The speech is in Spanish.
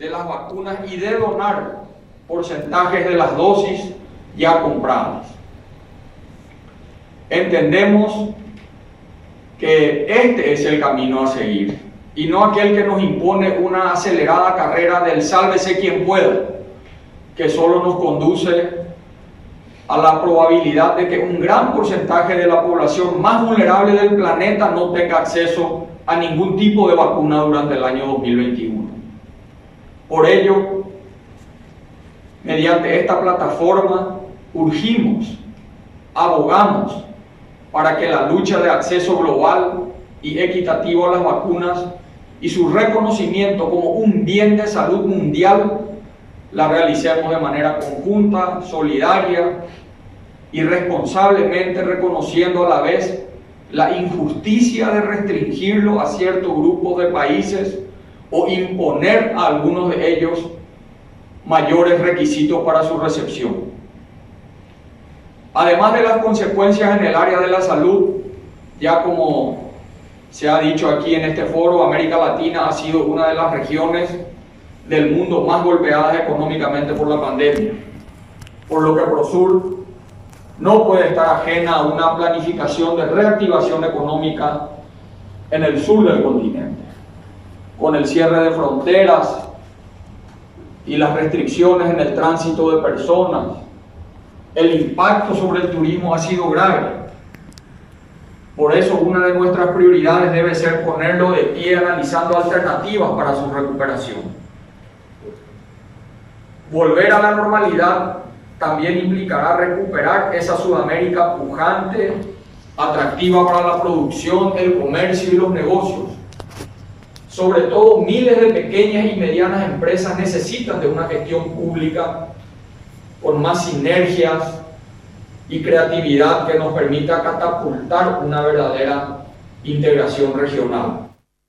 de las vacunas y de donar porcentajes de las dosis ya compradas. Entendemos que este es el camino a seguir y no aquel que nos impone una acelerada carrera del sálvese quien pueda, que solo nos conduce a la probabilidad de que un gran porcentaje de la población más vulnerable del planeta no tenga acceso a ningún tipo de vacuna durante el año 2021. Por ello, mediante esta plataforma, urgimos, abogamos para que la lucha de acceso global y equitativo a las vacunas y su reconocimiento como un bien de salud mundial la realicemos de manera conjunta, solidaria y responsablemente reconociendo a la vez la injusticia de restringirlo a ciertos grupos de países o imponer a algunos de ellos mayores requisitos para su recepción. Además de las consecuencias en el área de la salud, ya como se ha dicho aquí en este foro, América Latina ha sido una de las regiones del mundo más golpeadas económicamente por la pandemia, por lo que Prosur no puede estar ajena a una planificación de reactivación económica en el sur del continente, con el cierre de fronteras y las restricciones en el tránsito de personas. El impacto sobre el turismo ha sido grave. Por eso una de nuestras prioridades debe ser ponerlo de pie analizando alternativas para su recuperación. Volver a la normalidad también implicará recuperar esa Sudamérica pujante, atractiva para la producción, el comercio y los negocios. Sobre todo, miles de pequeñas y medianas empresas necesitan de una gestión pública con más sinergias y creatividad que nos permita catapultar una verdadera integración regional.